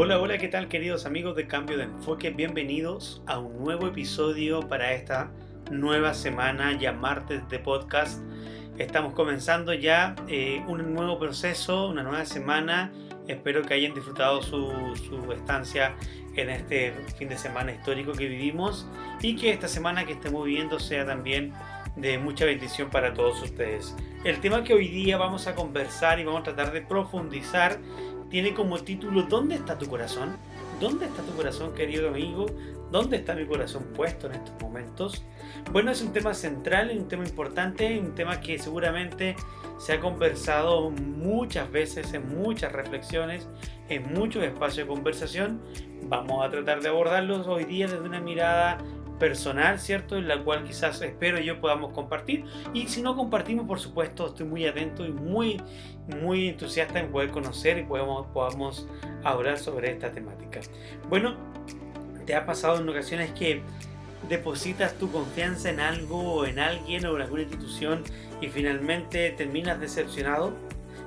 Hola, hola, ¿qué tal queridos amigos de Cambio de Enfoque? Bienvenidos a un nuevo episodio para esta nueva semana, ya martes de podcast. Estamos comenzando ya eh, un nuevo proceso, una nueva semana. Espero que hayan disfrutado su, su estancia en este fin de semana histórico que vivimos y que esta semana que estemos viviendo sea también de mucha bendición para todos ustedes. El tema que hoy día vamos a conversar y vamos a tratar de profundizar tiene como título ¿Dónde está tu corazón? ¿Dónde está tu corazón, querido amigo? ¿Dónde está mi corazón puesto en estos momentos? Bueno, es un tema central, un tema importante, un tema que seguramente se ha conversado muchas veces, en muchas reflexiones, en muchos espacios de conversación. Vamos a tratar de abordarlos hoy día desde una mirada personal, ¿cierto? En la cual quizás espero yo podamos compartir. Y si no compartimos, por supuesto, estoy muy atento y muy, muy entusiasta en poder conocer y podamos, podamos hablar sobre esta temática. Bueno, ¿te ha pasado en ocasiones que depositas tu confianza en algo o en alguien o en alguna institución y finalmente terminas decepcionado?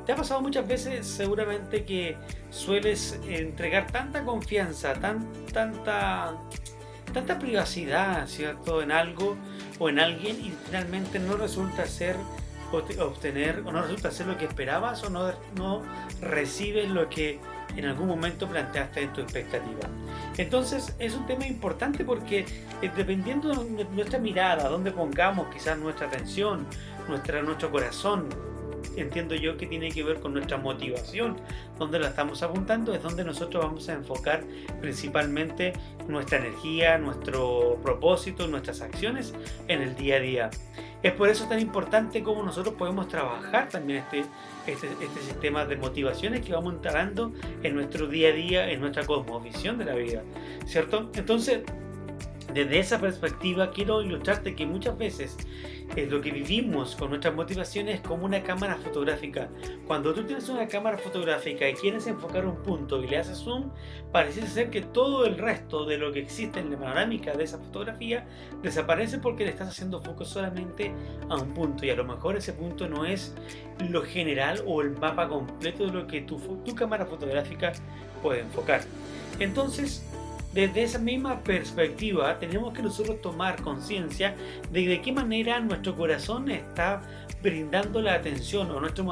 ¿Te ha pasado muchas veces seguramente que sueles entregar tanta confianza, tan, tanta tanta privacidad, ¿cierto?, en algo o en alguien y finalmente no resulta ser obtener o no resulta ser lo que esperabas o no, recibes lo que en algún momento planteaste en tu expectativa. Entonces es un tema importante porque eh, dependiendo de nuestra mirada, donde pongamos quizás nuestra atención, nuestra, nuestro corazón, entiendo yo que tiene que ver con nuestra motivación, donde la estamos apuntando, es donde nosotros vamos a enfocar principalmente nuestra energía, nuestro propósito, nuestras acciones en el día a día. Es por eso tan importante como nosotros podemos trabajar también este, este, este sistema de motivaciones que vamos instalando en nuestro día a día, en nuestra cosmovisión de la vida, ¿cierto? Entonces, desde esa perspectiva quiero ilustrarte que muchas veces es lo que vivimos con nuestras motivaciones es como una cámara fotográfica. Cuando tú tienes una cámara fotográfica y quieres enfocar un punto y le haces zoom, parece ser que todo el resto de lo que existe en la panorámica de esa fotografía desaparece porque le estás haciendo foco solamente a un punto y a lo mejor ese punto no es lo general o el mapa completo de lo que tu, tu cámara fotográfica puede enfocar. Entonces, desde esa misma perspectiva tenemos que nosotros tomar conciencia de de qué manera nuestro corazón está brindando la atención o nuestros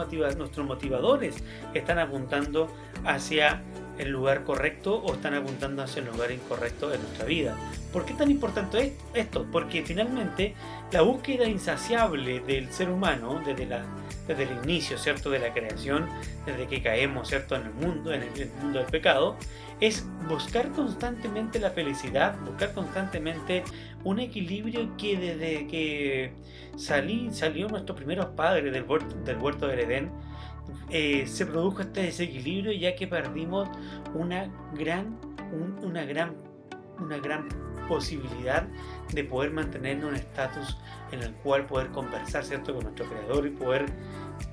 motivadores están apuntando hacia el lugar correcto o están apuntando hacia el lugar incorrecto en nuestra vida. ¿Por qué es tan importante esto? Porque finalmente la búsqueda insaciable del ser humano desde, la, desde el inicio, ¿cierto? De la creación, desde que caemos, ¿cierto? En el mundo, en el mundo del pecado, es buscar constantemente la felicidad, buscar constantemente un equilibrio que desde que salí, salió nuestros primeros padres del huerto del, huerto del Edén, eh, se produjo este desequilibrio ya que perdimos una gran, una gran, una gran posibilidad de poder mantener un estatus en el cual poder conversar ¿cierto? con nuestro creador y poder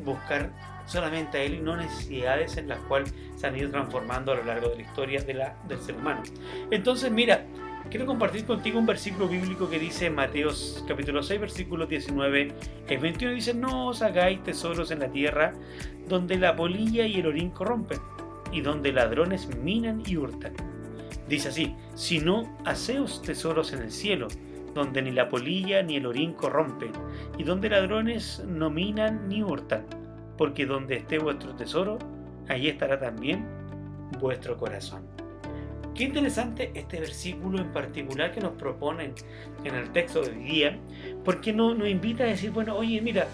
buscar solamente a él y no necesidades en las cuales se han ido transformando a lo largo de la historia de la, del ser humano. Entonces, mira, quiero compartir contigo un versículo bíblico que dice en Mateos capítulo 6, versículo 19, el 21 dice, no os hagáis tesoros en la tierra donde la polilla y el orín corrompen y donde ladrones minan y hurtan. Dice así, sino haceos tesoros en el cielo, donde ni la polilla ni el orín corrompen, y donde ladrones no minan ni hurtan, porque donde esté vuestro tesoro, ahí estará también vuestro corazón. Qué interesante este versículo en particular que nos proponen en el texto de hoy día, porque no, nos invita a decir, bueno, oye, mira,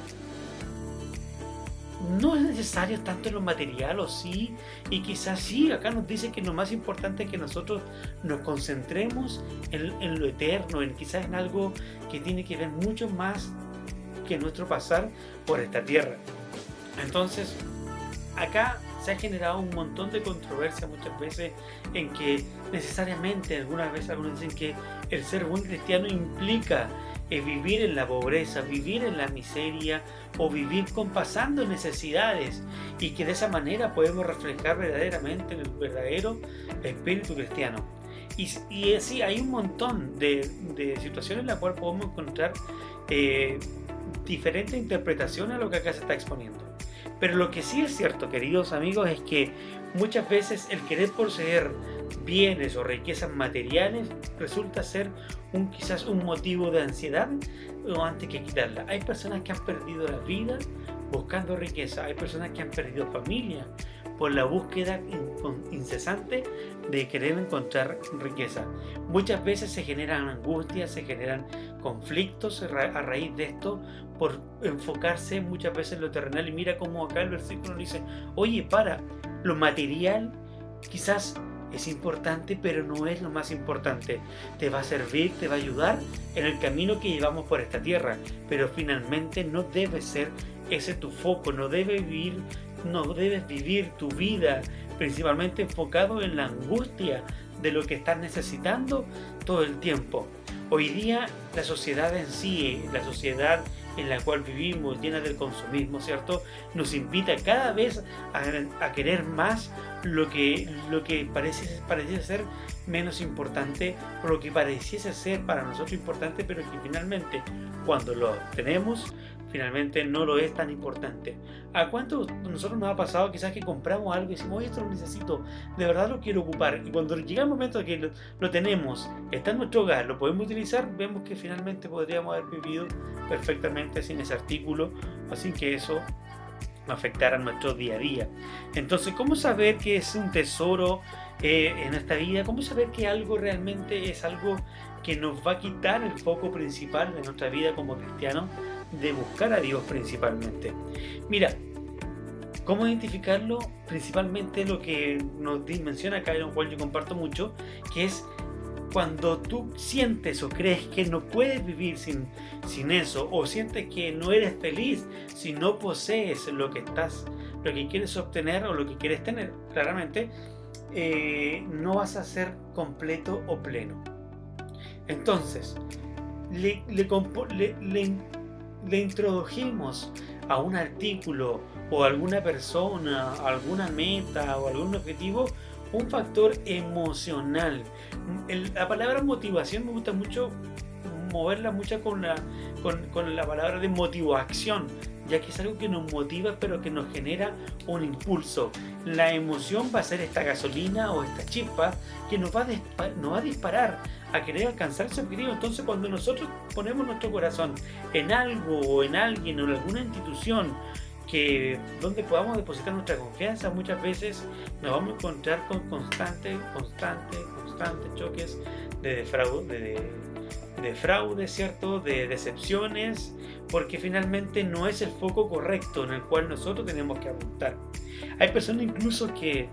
no es necesario tanto en lo material o sí, y quizás sí, acá nos dice que lo más importante es que nosotros nos concentremos en, lo eterno, en quizás en algo que tiene que ver mucho más que nuestro pasar por esta tierra. Entonces, acá se ha generado un montón de controversia muchas veces en que necesariamente, algunas veces algunos dicen que el ser buen cristiano implica eh, vivir en la pobreza, vivir en la miseria o vivir compasando necesidades y que de esa manera podemos reflejar verdaderamente el verdadero espíritu cristiano. Y, y sí, hay un montón de, de situaciones en las cuales podemos encontrar eh, diferentes interpretaciones a lo que acá se está exponiendo. Pero lo que sí es cierto, queridos amigos, es que muchas veces el querer poseer bienes o riquezas materiales resulta ser un quizás un motivo de ansiedad o antes que quitarla. Hay personas que han perdido la vida buscando riqueza, hay personas que han perdido familia por la búsqueda incesante de querer encontrar riqueza. Muchas veces se generan angustias, se generan conflictos a raíz de esto por enfocarse muchas veces en lo terrenal. Y mira cómo acá el versículo dice, oye, para, lo material quizás es importante, pero no es lo más importante. Te va a servir, te va a ayudar en el camino que llevamos por esta tierra, pero finalmente no debe ser ese tu foco, no debe vivir, no debes vivir tu vida principalmente enfocado en la angustia de lo que estás necesitando todo el tiempo. Hoy día la sociedad en sí, la sociedad en la cual vivimos, llena del consumismo, ¿cierto? Nos invita cada vez a, querer más lo que, lo que parece, pareciese ser menos importante lo que pareciese ser para nosotros importante, pero que finalmente cuando lo tenemos finalmente no lo es tan importante. ¿A cuánto nosotros nos ha pasado quizás que compramos algo y decimos, oye, esto lo necesito, de verdad lo quiero ocupar? Y cuando llega el momento de que lo, tenemos, está en nuestro hogar, lo podemos utilizar, vemos que finalmente podríamos haber vivido perfectamente sin ese artículo, así que eso afectará nuestro día a día. Entonces, ¿cómo saber que es un tesoro eh, en esta vida? ¿Cómo saber que algo realmente es algo que nos va a quitar el foco principal de nuestra vida como cristianos? De buscar a Dios principalmente. Mira, ¿cómo identificarlo? Principalmente lo que nos menciona acá, lo cual yo comparto mucho, que es cuando tú sientes o crees que no puedes vivir sin, sin eso, o sientes que no eres feliz si no posees lo que estás, lo que quieres obtener o lo que quieres tener, claramente, eh, no vas a ser completo o pleno. Entonces, le, le, le le introdujimos a un artículo o alguna persona, alguna meta o algún objetivo un factor emocional. la palabra motivación me gusta mucho moverla mucho con la, con, la palabra de motivación, ya que es algo que nos motiva pero que nos genera un impulso. La emoción va a ser esta gasolina o esta chispa que nos va a, nos va a disparar a querer alcanzar ese objetivo. Entonces cuando nosotros ponemos nuestro corazón en algo o en alguien o en alguna institución que donde podamos depositar nuestra confianza, muchas veces nos vamos a encontrar con constantes, constantes, constantes choques de fraude, de, de fraude, ¿cierto? De decepciones, porque finalmente no es el foco correcto en el cual nosotros tenemos que apuntar. Hay personas incluso que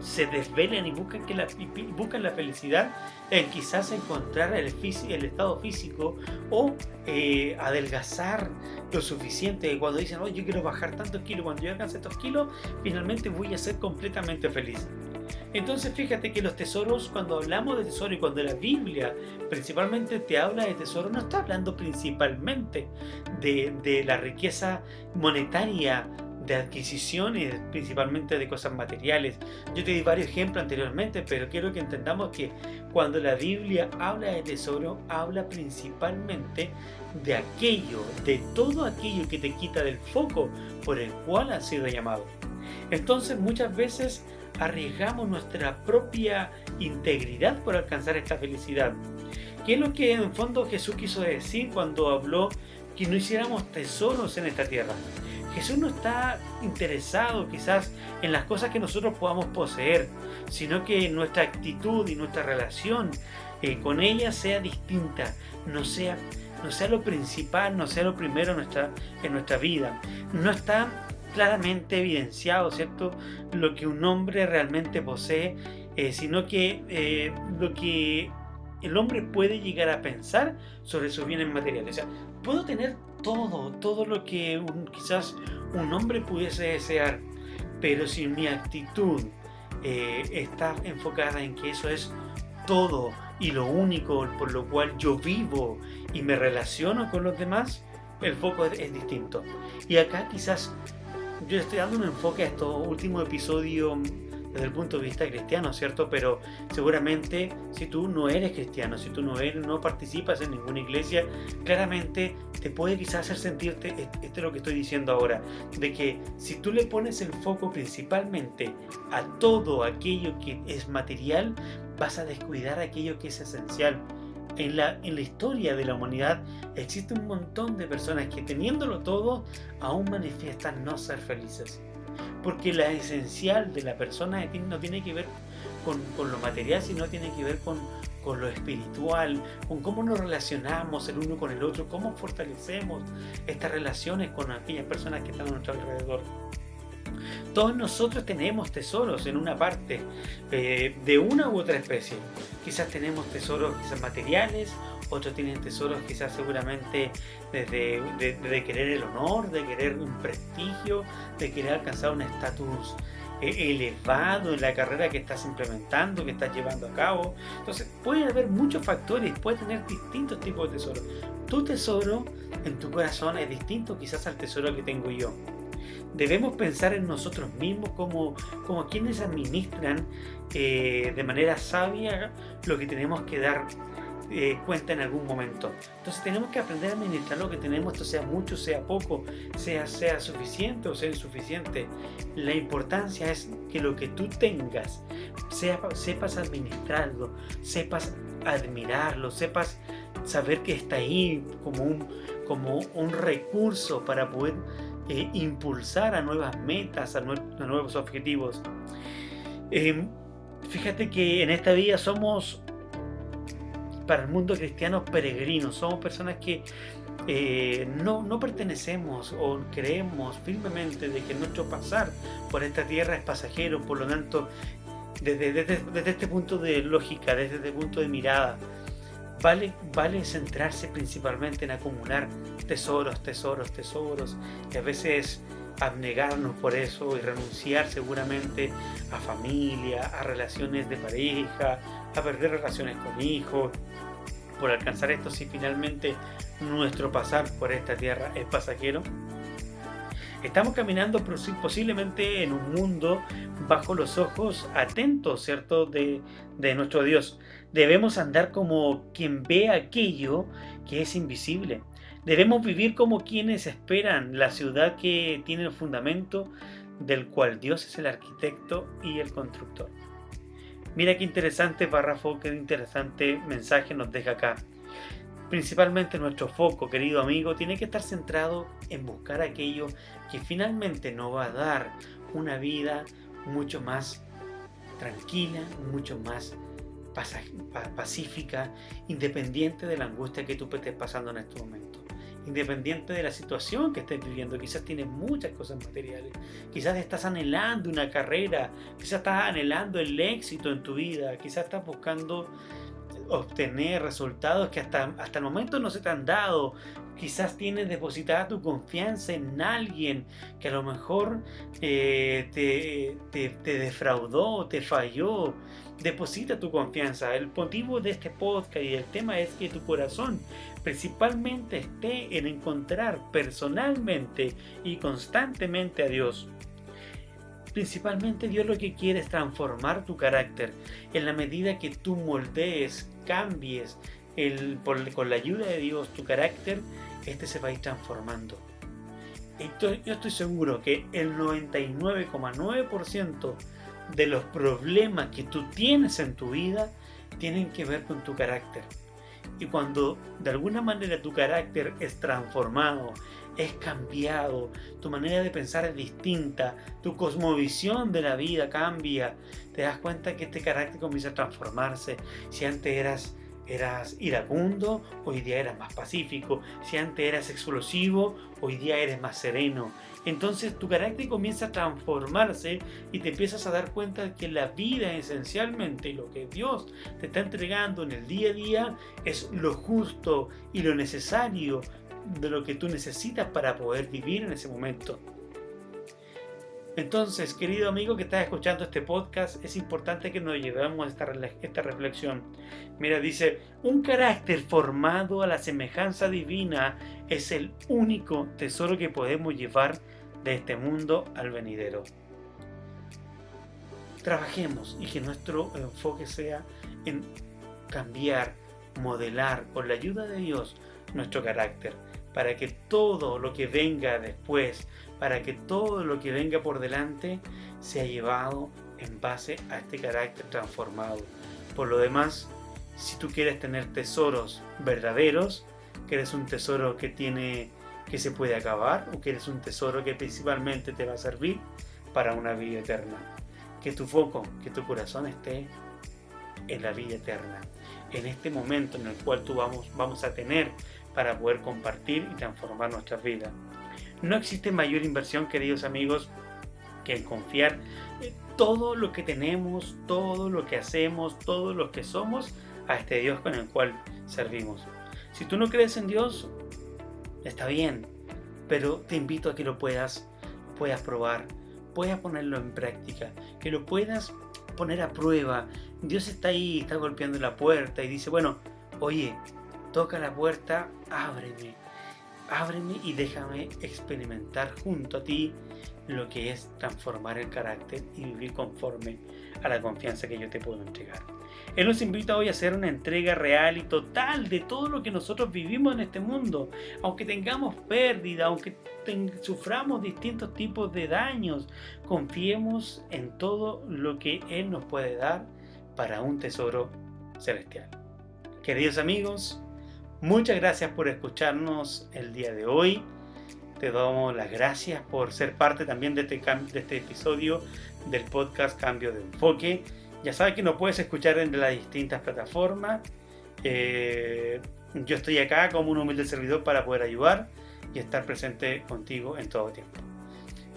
se desvelan y buscan, que la, buscan la felicidad en quizás encontrar el, el estado físico o eh, adelgazar lo suficiente. Cuando dicen, oh, yo quiero bajar tantos kilos, cuando yo alcance estos kilos, finalmente voy a ser completamente feliz. Entonces fíjate que los tesoros, cuando hablamos de tesoro y cuando la Biblia principalmente te habla de tesoro, no está hablando principalmente de, la riqueza monetaria de adquisiciones, principalmente de cosas materiales. Yo te di varios ejemplos anteriormente, pero quiero que entendamos que cuando la Biblia habla de tesoro, habla principalmente de aquello, de todo aquello que te quita del foco por el cual has sido llamado. Entonces muchas veces arriesgamos nuestra propia integridad por alcanzar esta felicidad. ¿Qué es lo que en fondo Jesús quiso decir cuando habló que no hiciéramos tesoros en esta tierra? Jesús no está interesado quizás en las cosas que nosotros podamos poseer, sino que nuestra actitud y nuestra relación eh, con ella sea distinta, no sea, no sea lo principal, no sea lo primero en nuestra, en nuestra vida. No está claramente evidenciado, ¿cierto? Lo que un hombre realmente posee, eh, sino que eh, lo que el hombre puede llegar a pensar sobre sus bienes materiales. O sea, puedo tener todo, todo lo que quizás un hombre pudiese desear, pero si mi actitud eh, está enfocada en que eso es todo y lo único por lo cual yo vivo y me relaciono con los demás, el foco es, distinto. Y acá quizás yo estoy dando un enfoque a estos últimos episodios desde el punto de vista cristiano, ¿cierto? Pero seguramente si tú no eres cristiano, si tú no, eres, no participas en ninguna iglesia, claramente te puede quizás hacer sentirte, e-, esto es lo que estoy diciendo ahora, de que si tú le pones el foco principalmente a todo aquello que es material, vas a descuidar aquello que es esencial. En la, en la, historia de la humanidad existe un montón de personas que teniéndolo todo aún manifiestan no ser felices porque la esencial de la persona no tiene que ver con, lo material, sino tiene que ver con, con, lo espiritual, con cómo nos relacionamos el uno con el otro, cómo fortalecemos estas relaciones con aquellas personas que están a nuestro alrededor. Todos nosotros tenemos tesoros en una parte eh, de una u otra especie. Quizás tenemos tesoros quizás materiales, otros tienen tesoros quizás seguramente desde de, querer el honor, de querer un prestigio, de querer alcanzar un estatus eh, elevado en la carrera que estás implementando, que estás llevando a cabo. Entonces, puede haber muchos factores, puedes tener distintos tipos de tesoros. Tu tesoro en tu corazón es distinto quizás al tesoro que tengo yo. Debemos pensar en nosotros mismos como, como quienes administran eh, de manera sabia lo que tenemos que dar eh, cuenta en algún momento. Entonces tenemos que aprender a administrar lo que tenemos, esto sea mucho, sea poco, sea, sea suficiente o sea insuficiente. La importancia es que lo que tú tengas, sea, sepas administrarlo, sepas admirarlo, sepas saber que está ahí como un, como un recurso para poder eh, impulsar a nuevas metas, a, nuevos objetivos. Em, fíjate que en esta vida somos para el mundo cristiano peregrinos, somos personas que eh, no, no, pertenecemos o creemos firmemente de que nuestro pasar por esta tierra es pasajero, por lo tanto, desde, desde, este punto de lógica, desde este punto de mirada, vale, vale centrarse principalmente en acumular tesoros, tesoros, tesoros, y a veces abnegarnos por eso y renunciar seguramente a familia, a relaciones de pareja, a perder relaciones con hijos, por alcanzar esto si finalmente nuestro pasar por esta tierra es pasajero? Estamos caminando posiblemente en un mundo bajo los ojos atentos, ¿cierto?, de, nuestro Dios. Debemos andar como quien ve aquello que es invisible. Debemos vivir como quienes esperan la ciudad que tiene el fundamento del cual Dios es el arquitecto y el constructor. Mira qué interesante párrafo, qué interesante mensaje nos deja acá. Principalmente nuestro foco, querido amigo, tiene que estar centrado en buscar aquello que finalmente nos va a dar una vida mucho más tranquila, mucho más pacífica, independiente de la angustia que tú estés pasando en este momento independiente de la situación que estés viviendo. Quizás tienes muchas cosas materiales, quizás estás anhelando una carrera, quizás estás anhelando el éxito en tu vida, quizás estás buscando obtener resultados que hasta, hasta el momento no se te han dado. Quizás tienes depositada tu confianza en alguien que a lo mejor eh, te, te, te defraudó, te falló. Deposita tu confianza. El motivo de este podcast y el tema es que tu corazón principalmente esté en encontrar personalmente y constantemente a Dios. Principalmente Dios lo que quiere es transformar tu carácter en la medida que tú moldees, cambies el, con la ayuda de Dios tu carácter, este se va a ir transformando. yo estoy seguro que el 99,9% de los problemas que tú tienes en tu vida tienen que ver con tu carácter. Y cuando de alguna manera tu carácter es transformado, es cambiado, tu manera de pensar es distinta, tu cosmovisión de la vida cambia, te das cuenta que este carácter comienza a transformarse. Si antes eras eras iracundo, hoy día eras más pacífico. Si antes eras explosivo, hoy día eres más sereno. Entonces tu carácter comienza a transformarse y te empiezas a dar cuenta de que la vida esencialmente lo que Dios te está entregando en el día a día es lo justo y lo necesario de lo que tú necesitas para poder vivir en ese momento. Entonces, querido amigo que estás escuchando este podcast, es importante que nos llevemos esta, esta reflexión. Mira, dice, un carácter formado a la semejanza divina es el único tesoro que podemos llevar de este mundo al venidero. trabajemos y que nuestro enfoque sea en cambiar, modelar con la ayuda de Dios nuestro carácter, para que todo lo que venga después, para que todo lo que venga por delante sea llevado en base a este carácter transformado. Por lo demás, si tú quieres tener tesoros verdaderos, quieres un tesoro que tiene que se puede acabar o quieres un tesoro que principalmente te va a servir para una vida eterna. Que tu foco, que tu corazón esté en la vida eterna, en este momento en el cual tú vamos, vamos a tener para poder compartir y transformar nuestras vidas. No existe mayor inversión, queridos amigos, que en confiar todo lo que tenemos, todo lo que hacemos, todo lo que somos a este Dios con el cual servimos. Si tú no crees en Dios, está bien, pero te invito a que lo puedas, puedas probar, puedas ponerlo en práctica, que lo puedas poner a prueba. Dios está ahí, está golpeando la puerta y dice, bueno, oye, toca la puerta, ábreme, ábreme y déjame experimentar junto a ti lo que es transformar el carácter y vivir conforme a la confianza que yo te puedo entregar. Él nos invita hoy a hacer una entrega real y total de todo lo que nosotros vivimos en este mundo. Aunque tengamos pérdida, aunque suframos distintos tipos de daños, confiemos en todo lo que Él nos puede dar para un tesoro celestial. Queridos amigos, muchas gracias por escucharnos el día de hoy. Te damos las gracias por ser parte también de este, de este episodio del podcast Cambio de Enfoque. Ya sabes que nos puedes escuchar en las distintas plataformas. Eh, yo estoy acá como un humilde servidor para poder ayudar y estar presente contigo en todo tiempo.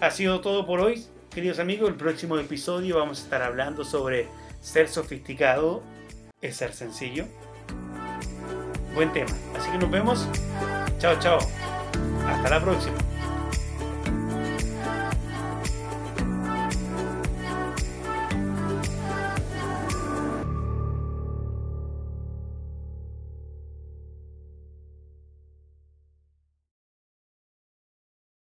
Ha sido todo por hoy, queridos amigos. El próximo episodio vamos a estar hablando sobre ser sofisticado es ser sencillo. Buen tema. Así que nos vemos. Chao, chao. Hasta la próxima.